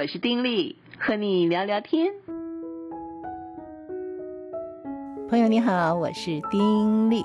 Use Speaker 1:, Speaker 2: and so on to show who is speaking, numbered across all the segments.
Speaker 1: 我是丁力，和你聊聊天。
Speaker 2: 朋友你好，我是丁力。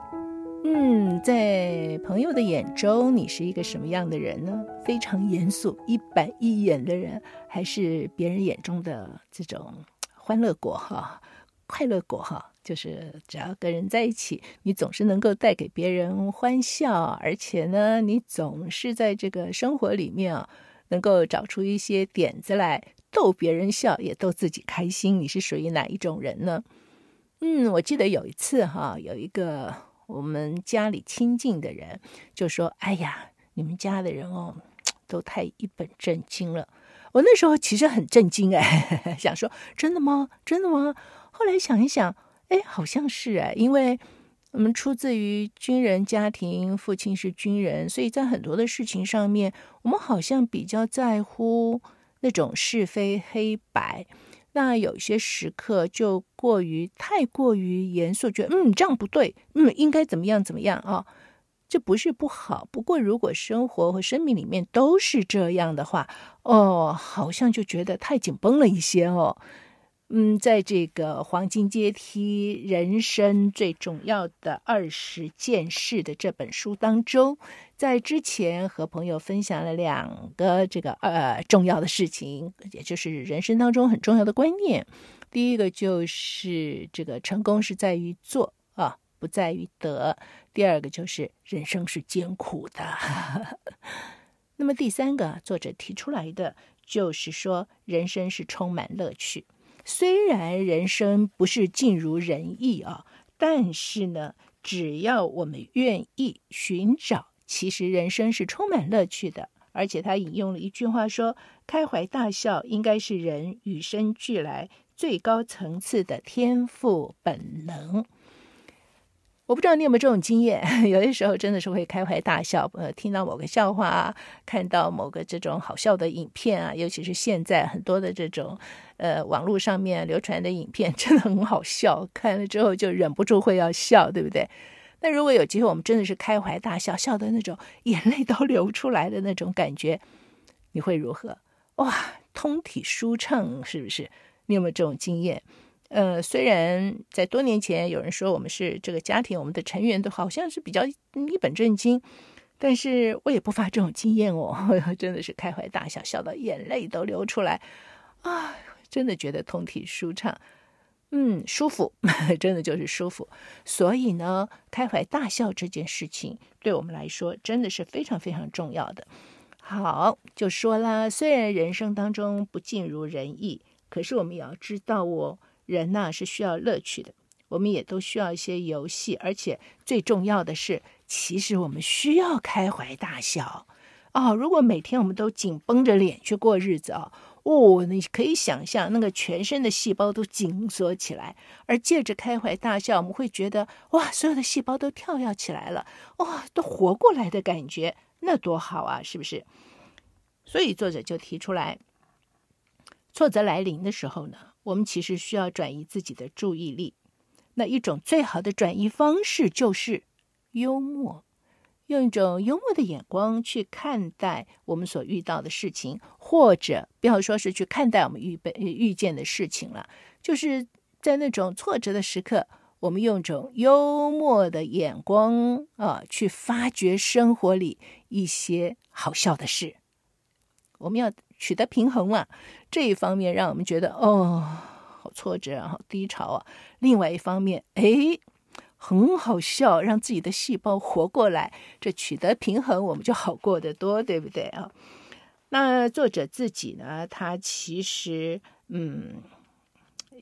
Speaker 2: 嗯，在朋友的眼中，你是一个什么样的人呢？非常严肃、一板一眼的人，还是别人眼中的这种欢乐果哈、快乐果哈？就是只要跟人在一起，你总是能够带给别人欢笑，而且呢，你总是在这个生活里面啊，能够找出一些点子来逗别人笑，也逗自己开心。你是属于哪一种人呢？嗯，我记得有一次哈，有一个我们家里亲近的人就说：“哎呀，你们家的人哦，都太一本正经了。”我那时候其实很震惊哎，想说真的吗？真的吗？后来想一想，哎，好像是哎，因为我们出自于军人家庭，父亲是军人，所以在很多的事情上面，我们好像比较在乎那种是非黑白。那有些时刻就过于太过于严肃，觉得嗯这样不对，嗯应该怎么样怎么样啊？这不是不好，不过如果生活和生命里面都是这样的话，哦，好像就觉得太紧绷了一些哦。嗯，在这个黄金阶梯人生最重要的二十件事的这本书当中，在之前和朋友分享了两个这个呃重要的事情，也就是人生当中很重要的观念。第一个就是这个成功是在于做啊，不在于得。第二个就是人生是艰苦的。那么第三个作者提出来的就是说，人生是充满乐趣。虽然人生不是尽如人意啊，但是呢，只要我们愿意寻找，其实人生是充满乐趣的。而且他引用了一句话说：“开怀大笑应该是人与生俱来最高层次的天赋本能。”我不知道你有没有这种经验，有些时候真的是会开怀大笑，呃，听到某个笑话啊，看到某个这种好笑的影片啊，尤其是现在很多的这种呃网络上面流传的影片，真的很好笑，看了之后就忍不住会要笑，对不对？那如果有机会，我们真的是开怀大笑，笑的那种眼泪都流出来的那种感觉，你会如何？哇，通体舒畅，是不是？你有没有这种经验？呃，虽然在多年前有人说我们是这个家庭，我们的成员都好像是比较一本正经，但是我也不乏这种经验哦，真的是开怀大笑，笑到眼泪都流出来，啊，真的觉得通体舒畅，嗯，舒服，真的就是舒服。所以呢，开怀大笑这件事情对我们来说真的是非常非常重要的。好，就说啦，虽然人生当中不尽如人意，可是我们也要知道哦。人呐是需要乐趣的，我们也都需要一些游戏，而且最重要的是，其实我们需要开怀大笑哦。如果每天我们都紧绷着脸去过日子啊，哦，你可以想象那个全身的细胞都紧缩起来，而借着开怀大笑，我们会觉得哇，所有的细胞都跳跃起来了，哇，都活过来的感觉，那多好啊，是不是？所以作者就提出来，挫折来临的时候呢，我们其实需要转移自己的注意力，那一种最好的转移方式就是幽默，用一种幽默的眼光去看待我们所遇到的事情，或者不要说是去看待我们预备遇见的事情了，就是在那种挫折的时刻，我们用一种幽默的眼光啊，去发掘生活里一些好笑的事。我们要取得平衡嘛，这一方面让我们觉得哦，好挫折啊，好低潮啊。另外一方面，哎，很好笑，让自己的细胞活过来，这取得平衡，我们就好过得多，对不对啊？那作者自己呢，他其实嗯，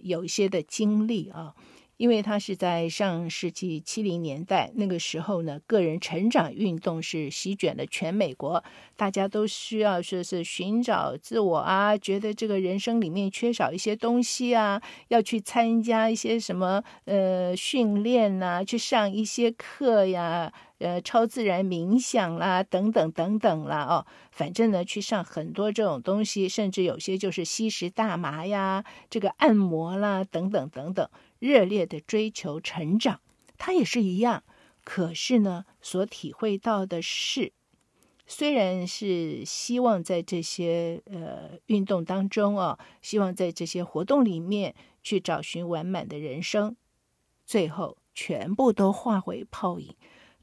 Speaker 2: 有一些的经历啊。因为他是在上世纪七零年代那个时候呢，个人成长运动是席卷了全美国，大家都需要说是寻找自我啊，觉得这个人生里面缺少一些东西啊，要去参加一些什么呃训练呐、啊，去上一些课呀，呃超自然冥想啦，等等等等啦，哦，反正呢去上很多这种东西，甚至有些就是吸食大麻呀，这个按摩啦，等等等等。热烈的追求成长，他也是一样。可是呢，所体会到的是，虽然是希望在这些呃运动当中啊，希望在这些活动里面去找寻完满的人生，最后全部都化为泡影，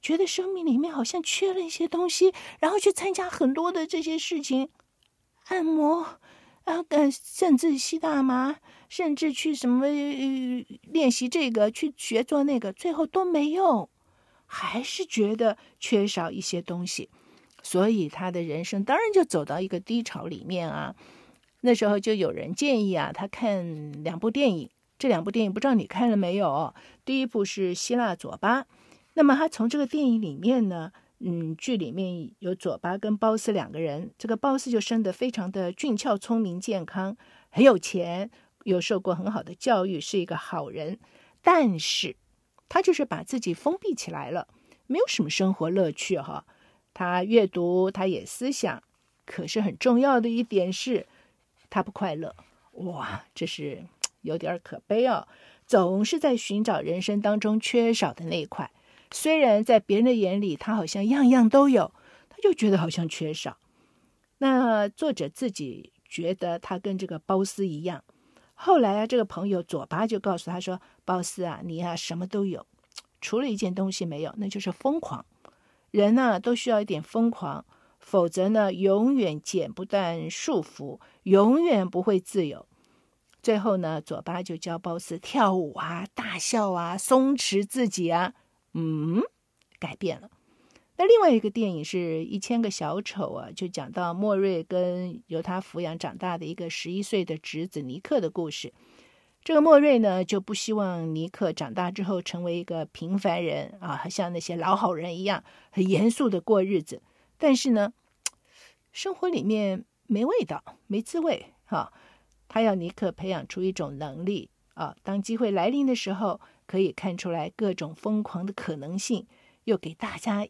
Speaker 2: 觉得生命里面好像缺了一些东西，然后去参加很多的这些事情，按摩啊，甚至吸大麻，甚至去什么练习这个，去学做那个，最后都没用，还是觉得缺少一些东西。所以他的人生当然就走到一个低潮里面啊。那时候就有人建议啊，他看两部电影。这两部电影不知道你看了没有？第一部是《希腊左巴》，那么他从这个电影里面呢，嗯，剧里面有左巴跟鲍斯两个人。这个鲍斯就生得非常的俊俏、聪明、健康，很有钱，又受过很好的教育，是一个好人。但是他就是把自己封闭起来了，没有什么生活乐趣哈。他阅读，他也思想，可是很重要的一点是，他不快乐。哇，这是 有点可悲哦。总是在寻找人生当中缺少的那一块。虽然在别人的眼里，他好像样样都有，他就觉得好像缺少。那作者自己觉得他跟这个鲍斯一样。后来啊，这个朋友左巴就告诉他说：“鲍斯啊，你、啊、什么都有，除了一件东西没有，那就是疯狂。”人呢，都需要一点疯狂，否则呢，永远剪不断束缚，永远不会自由。最后呢，左巴就教鲍斯跳舞啊、大笑啊、松弛自己啊，嗯，改变了。那另外一个电影是《一千个小丑》啊，就讲到莫瑞跟由他抚养长大的一个十一岁的侄子尼克的故事。这个莫瑞呢，就不希望尼克长大之后成为一个平凡人啊，像那些老好人一样，很严肃的过日子。但是呢，生活里面没味道，没滋味哈。他要尼克培养出一种能力啊，当机会来临的时候，可以看出来各种疯狂的可能性，又给大家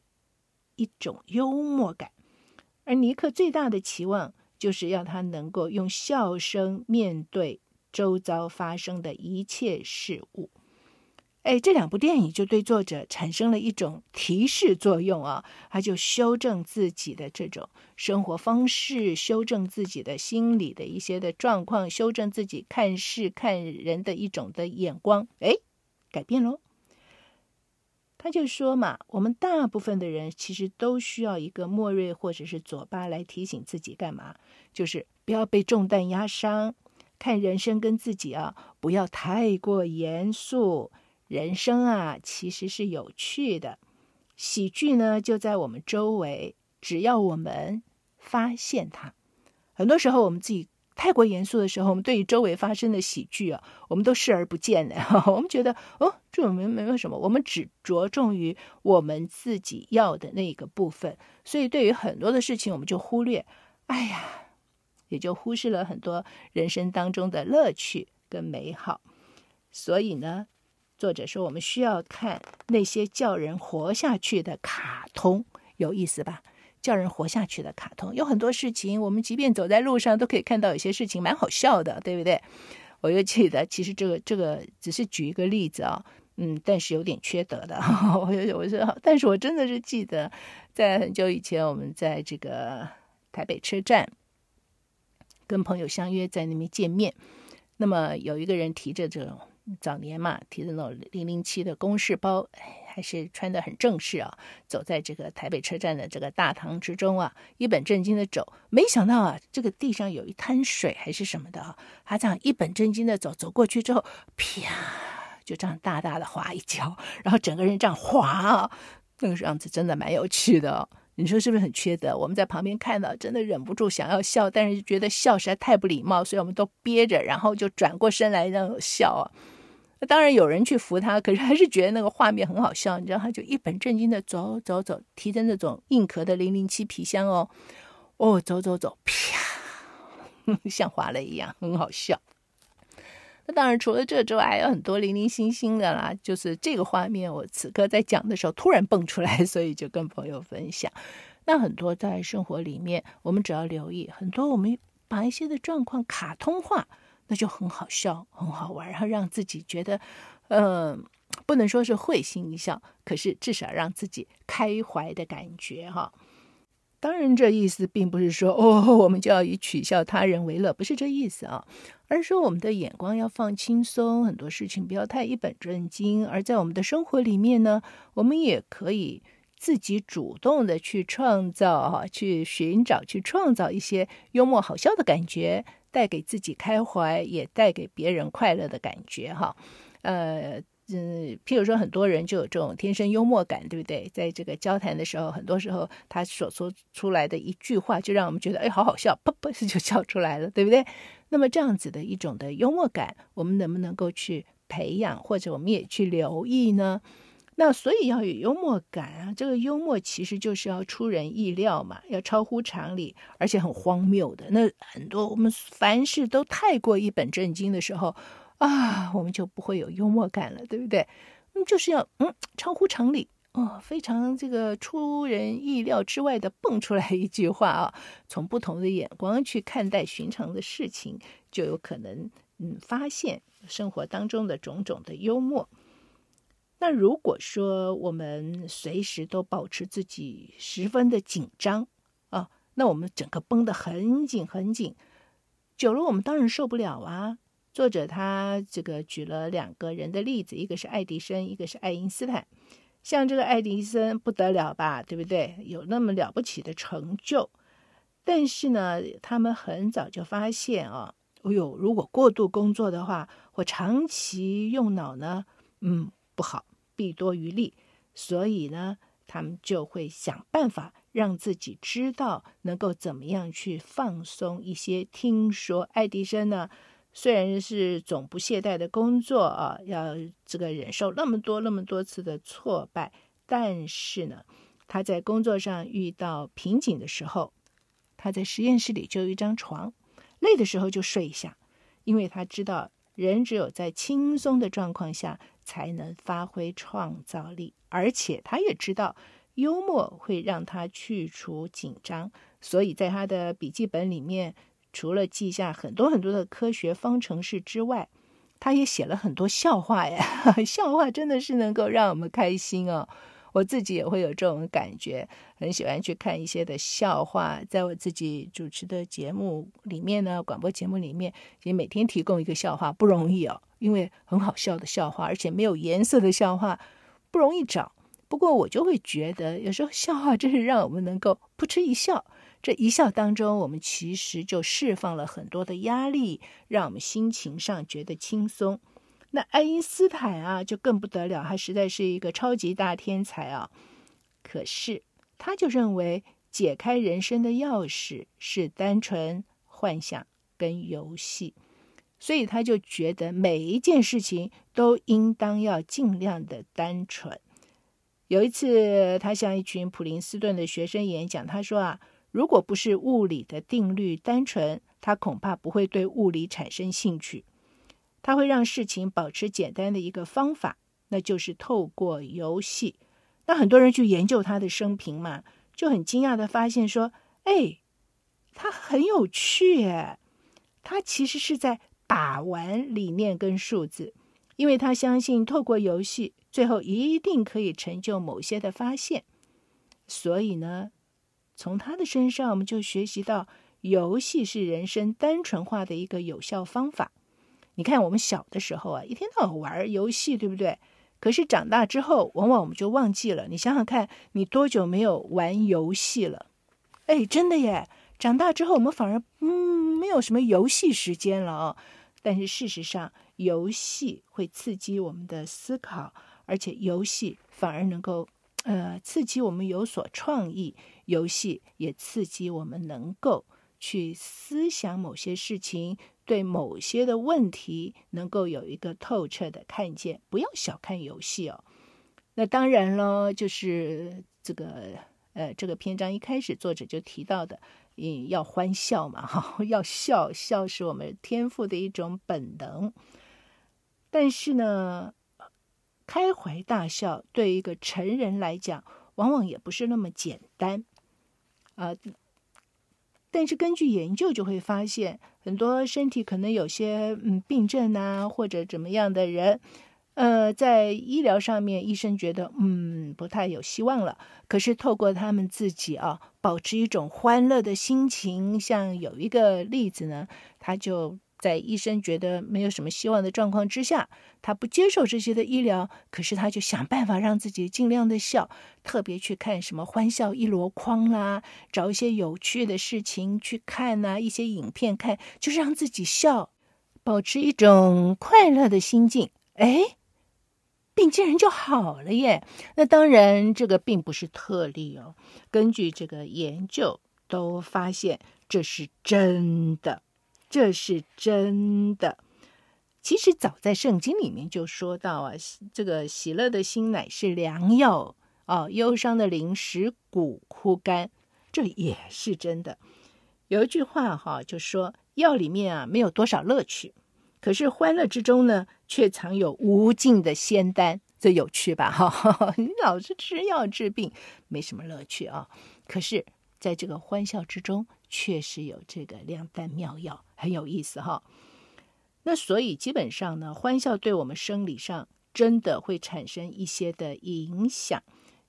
Speaker 2: 一种幽默感。而尼克最大的期望，就是要他能够用笑声面对。周遭发生的一切事物，哎，这两部电影就对作者产生了一种提示作用啊，他就修正自己的这种生活方式，修正自己的心理的一些的状况，修正自己看事看人的一种的眼光，哎，改变喽。他就说嘛，我们大部分的人其实都需要一个莫瑞或者是左巴来提醒自己干嘛，就是不要被重担压伤。看人生跟自己啊，不要太过严肃。人生啊，其实是有趣的。喜剧呢，就在我们周围，只要我们发现它。很多时候，我们自己太过严肃的时候，我们对于周围发生的喜剧啊，我们都视而不见的。我们觉得哦，这种没没有什么，我们只着重于我们自己要的那个部分。所以，对于很多的事情，我们就忽略。哎呀。也就忽视了很多人生当中的乐趣跟美好，所以呢，作者说我们需要看那些叫人活下去的卡通，有意思吧？叫人活下去的卡通，有很多事情，我们即便走在路上都可以看到，有些事情蛮好笑的，对不对？我又记得，其实这个这个只是举一个例子啊，嗯，但是有点缺德的。我有我说，但是我真的是记得，在很久以前，我们在这个台北车站。跟朋友相约在那边见面，那么有一个人提着这种早年嘛，提着那种零零七的公事包，还是穿得很正式啊，走在这个台北车站的这个大堂之中啊，一本正经的走。没想到啊，这个地上有一滩水还是什么的啊，他这样一本正经的走，走过去之后，啪，就这样大大的滑一跤，然后整个人这样滑，那个样子真的蛮有趣的。你说是不是很缺德？我们在旁边看到，真的忍不住想要笑，但是觉得笑实在太不礼貌，所以我们都憋着，然后就转过身来让笑啊。那当然有人去扶他，可是还是觉得那个画面很好笑。你知道，他就一本正经的走走走，提着那种硬壳的零零七皮箱哦，哦，走走走，啪，像滑了一样，很好笑。那当然，除了这之外，还有很多零零星星的啦。就是这个画面，我此刻在讲的时候突然蹦出来，所以就跟朋友分享。那很多在生活里面，我们只要留意，很多我们把一些的状况卡通化，那就很好笑，很好玩，然后让自己觉得，嗯、呃，不能说是会心一笑，可是至少让自己开怀的感觉哈。当然，这意思并不是说哦，我们就要以取笑他人为乐，不是这意思啊，而是说我们的眼光要放轻松，很多事情不要太一本正经。而在我们的生活里面呢，我们也可以自己主动的去创造哈，去寻找、去创造一些幽默好笑的感觉，带给自己开怀，也带给别人快乐的感觉哈，呃。嗯，譬如说，很多人就有这种天生幽默感，对不对？在这个交谈的时候，很多时候他所说出来的一句话，就让我们觉得，哎，好好笑，噗噗就笑出来了，对不对？那么这样子的一种的幽默感，我们能不能够去培养，或者我们也去留意呢？那所以要有幽默感啊，这个幽默其实就是要出人意料嘛，要超乎常理，而且很荒谬的。那很多我们凡事都太过一本正经的时候。啊，我们就不会有幽默感了，对不对？嗯，就是要嗯超乎常理哦，非常这个出人意料之外的蹦出来一句话啊，从不同的眼光去看待寻常的事情，就有可能嗯发现生活当中的种种的幽默。那如果说我们随时都保持自己十分的紧张啊，那我们整个绷得很紧很紧，久了我们当然受不了啊。作者他这个举了两个人的例子，一个是爱迪生，一个是爱因斯坦。像这个爱迪生不得了吧，对不对？有那么了不起的成就，但是呢，他们很早就发现啊，哦呦，如果过度工作的话，或长期用脑呢，嗯，不好，弊多于利。所以呢，他们就会想办法让自己知道能够怎么样去放松一些。听说爱迪生呢。虽然是总不懈怠的工作啊，要这个忍受那么多那么多次的挫败，但是呢，他在工作上遇到瓶颈的时候，他在实验室里就一张床，累的时候就睡一下，因为他知道人只有在轻松的状况下才能发挥创造力，而且他也知道幽默会让他去除紧张，所以在他的笔记本里面。除了记下很多很多的科学方程式之外，他也写了很多笑话呀。笑话真的是能够让我们开心哦。我自己也会有这种感觉，很喜欢去看一些的笑话。在我自己主持的节目里面呢，广播节目里面也每天提供一个笑话，不容易哦。因为很好笑的笑话，而且没有颜色的笑话不容易找。不过我就会觉得，有时候笑话真是让我们能够扑哧一笑。这一笑当中，我们其实就释放了很多的压力，让我们心情上觉得轻松。那爱因斯坦啊，就更不得了，他实在是一个超级大天才啊。可是他就认为，解开人生的钥匙是单纯幻想跟游戏，所以他就觉得每一件事情都应当要尽量的单纯。有一次，他向一群普林斯顿的学生演讲，他说啊。如果不是物理的定律单纯，他恐怕不会对物理产生兴趣。他会让事情保持简单的一个方法，那就是透过游戏。那很多人去研究他的生平嘛，就很惊讶地发现说：“哎，他很有趣耶！他其实是在把玩理念跟数字，因为他相信透过游戏，最后一定可以成就某些的发现。所以呢。”从他的身上，我们就学习到，游戏是人生单纯化的一个有效方法。你看，我们小的时候啊，一天到晚玩游戏，对不对？可是长大之后，往往我们就忘记了。你想想看，你多久没有玩游戏了？哎，真的耶！长大之后，我们反而嗯，没有什么游戏时间了哦。但是事实上，游戏会刺激我们的思考，而且游戏反而能够。呃，刺激我们有所创意，游戏也刺激我们能够去思想某些事情，对某些的问题能够有一个透彻的看见。不要小看游戏哦。那当然了，就是这个呃，这个篇章一开始作者就提到的，嗯，要欢笑嘛，哈，要笑，笑是我们天赋的一种本能。但是呢，开怀大笑对一个成人来讲，往往也不是那么简单，啊、但是根据研究就会发现，很多身体可能有些嗯病症呐，或者怎么样的人，呃，在医疗上面，医生觉得嗯不太有希望了。可是透过他们自己啊，保持一种欢乐的心情，像有一个例子呢，他就在医生觉得没有什么希望的状况之下，他不接受这些的医疗，可是他就想办法让自己尽量的笑，特别去看什么欢笑一箩筐啦，找一些有趣的事情去看呐，一些影片看，就是让自己笑，保持一种快乐的心境。哎。病竟然就好了耶！那当然，这个并不是特例哦。根据这个研究，都发现这是真的，这是真的。其实早在圣经里面就说到啊，这个喜乐的心乃是良药哦，忧伤的灵使骨枯干，这也是真的。有一句话哈，就说药里面啊没有多少乐趣。可是欢乐之中呢，却藏有无尽的仙丹，这有趣吧？哈，你老是吃药治病，没什么乐趣啊。可是，在这个欢笑之中，确实有这个良丹妙药，很有意思哈。那所以基本上呢，欢笑对我们生理上真的会产生一些的影响。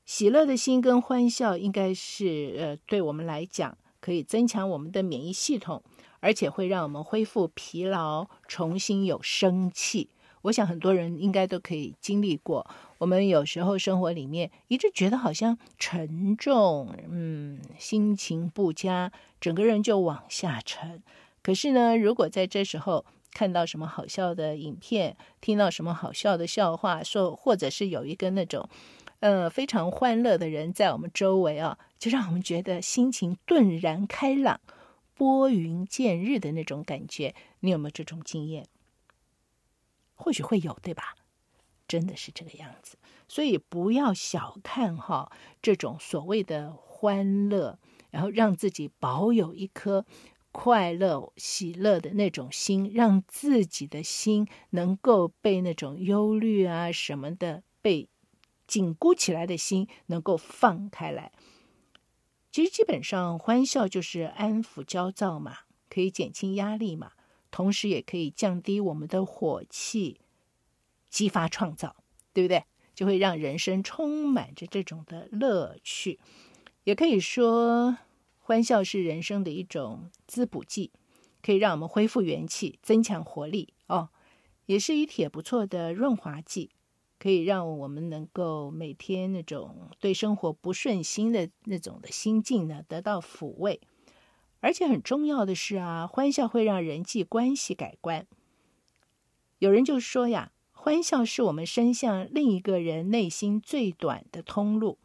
Speaker 2: 喜乐的心跟欢笑，应该是呃，对我们来讲，可以增强我们的免疫系统。而且会让我们恢复疲劳，重新有生气。我想很多人应该都可以经历过。我们有时候生活里面一直觉得好像沉重，嗯，心情不佳，整个人就往下沉。可是呢，如果在这时候看到什么好笑的影片，听到什么好笑的笑话，说或者是有一个那种，呃，非常欢乐的人在我们周围啊，就让我们觉得心情顿然开朗。拨云见日的那种感觉，你有没有这种经验？或许会有，对吧？真的是这个样子，所以不要小看哈这种所谓的欢乐，然后让自己保有一颗快乐、喜乐的那种心，让自己的心能够被那种忧虑啊什么的被紧箍起来的心能够放开来。其实基本上，欢笑就是安抚焦躁嘛，可以减轻压力嘛，同时也可以降低我们的火气，激发创造，对不对？就会让人生充满着这种的乐趣。也可以说，欢笑是人生的一种滋补剂，可以让我们恢复元气，增强活力哦，也是一帖不错的润滑剂。可以让我们能够每天那种对生活不顺心的那种的心境呢，得到抚慰，而且很重要的是啊，欢笑会让人际关系改观。有人就说呀，欢笑是我们伸向另一个人内心最短的通路。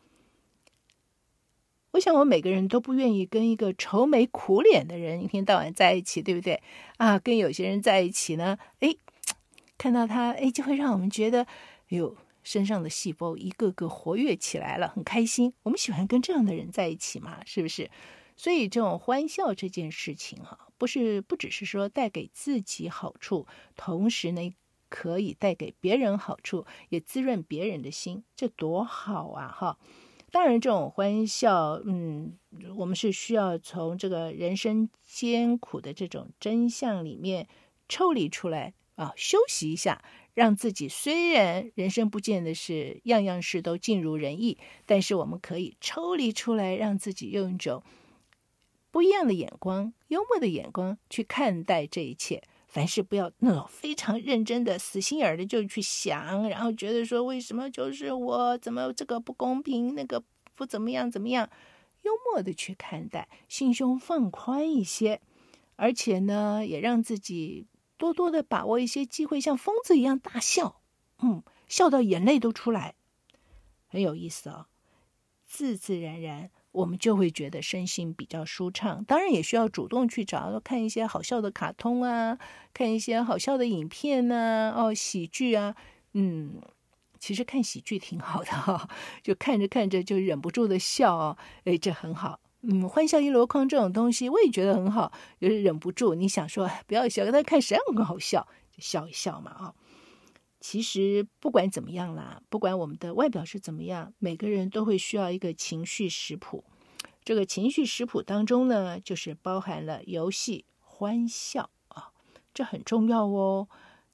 Speaker 2: 我想，我每个人都不愿意跟一个愁眉苦脸的人一天到晚在一起，对不对？啊，跟有些人在一起呢，哎，看到他，哎，就会让我们觉得。哟身上的细胞一个个活跃起来了，很开心。我们喜欢跟这样的人在一起嘛，是不是？所以这种欢笑这件事情哈，不是不只是说带给自己好处，同时呢可以带给别人好处，也滋润别人的心，这多好啊！哈，当然这种欢笑，嗯，我们是需要从这个人生艰苦的这种真相里面抽离出来啊，休息一下。让自己虽然人生不见得是样样事都尽如人意，但是我们可以抽离出来，让自己用一种不一样的眼光、幽默的眼光去看待这一切。凡事不要那种非常认真的、死心眼的就去想，然后觉得说为什么就是我怎么这个不公平，那个不怎么样怎么样，幽默的去看待，心胸放宽一些，而且呢，也让自己。多多的把握一些机会，像疯子一样大笑，嗯，笑到眼泪都出来，很有意思哦。自自然然，我们就会觉得身心比较舒畅。当然，也需要主动去找看一些好笑的卡通啊，看一些好笑的影片啊，哦，喜剧啊，嗯，其实看喜剧挺好的哈、就看着看着就忍不住的笑哦，哎，这很好。嗯，欢笑一箩筐这种东西，我也觉得很好，就是忍不住你想说不要笑，但看谁很好笑，就笑一笑嘛啊。其实不管怎么样啦，不管我们的外表是怎么样，每个人都会需要一个情绪食谱。这个情绪食谱当中呢，就是包含了游戏、欢笑啊，这很重要哦。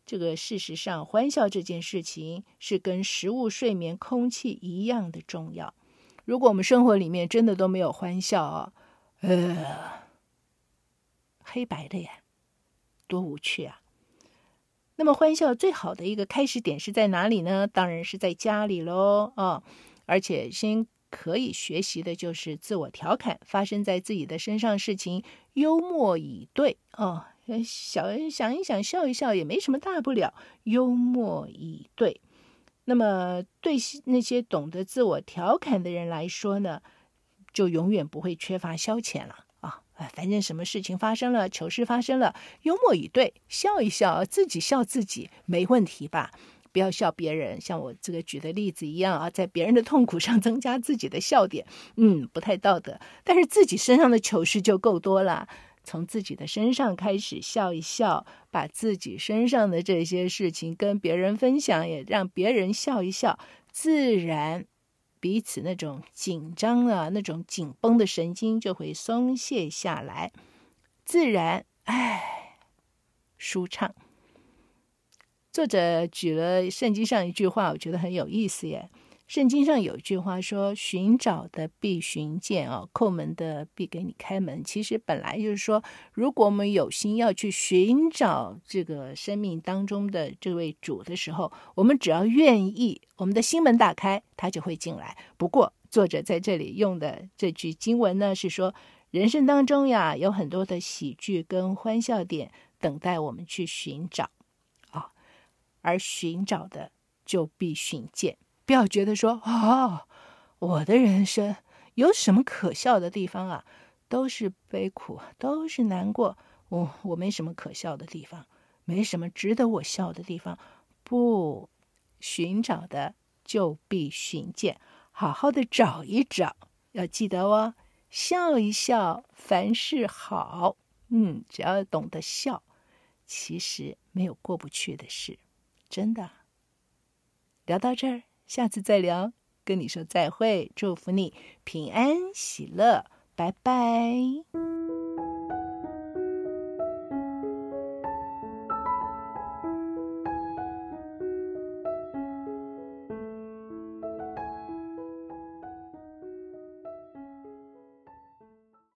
Speaker 2: 这个事实上，欢笑这件事情是跟食物、睡眠、空气一样的重要。如果我们生活里面真的都没有欢笑啊，呃，黑白的呀，多无趣啊！那么欢笑最好的一个开始点是在哪里呢？当然是在家里喽啊！而且先可以学习的就是自我调侃，发生在自己的身上事情，幽默以对啊。想想一想，笑一笑也没什么大不了。幽默以对，那么对那些懂得自我调侃的人来说呢，就永远不会缺乏消遣了啊！反正什么事情发生了，糗事发生了，幽默以对，笑一笑，自己笑自己没问题吧？不要笑别人，像我这个举的例子一样啊，在别人的痛苦上 增加自己的笑点，嗯，不太道德。但是自己身上的糗事就够多了。从自己的身上开始笑一笑，把自己身上的这些事情跟别人分享，也让别人笑一笑，自然彼此那种紧张啊、那种紧绷的神经就会松懈下来，自然哎舒畅。作者举了圣经上一句话，我觉得很有意思耶。圣经上有一句话说：“寻找的必寻见啊，叩门的必给你开门。”其实本来就是说，如果我们有心要去寻找这个生命当中的这位主的时候，我们只要愿意，我们的心门打开，他就会进来。不过，作者在这里用的这句经文呢，是说人生当中呀，有很多的喜剧跟欢笑点等待我们去寻找啊，而寻找的就必寻见。不要觉得说哦，我的人生有什么可笑的地方啊？都是悲苦，都是难过。我我没什么可笑的地方，没什么值得我笑的地方。不，寻找的就必寻见，好好的找一找。要记得哦，笑一笑，凡事好。嗯，只要懂得笑，其实没有过不去的事。真的，聊到这儿。下次再聊，跟你说再会，祝福你平安喜乐，拜拜。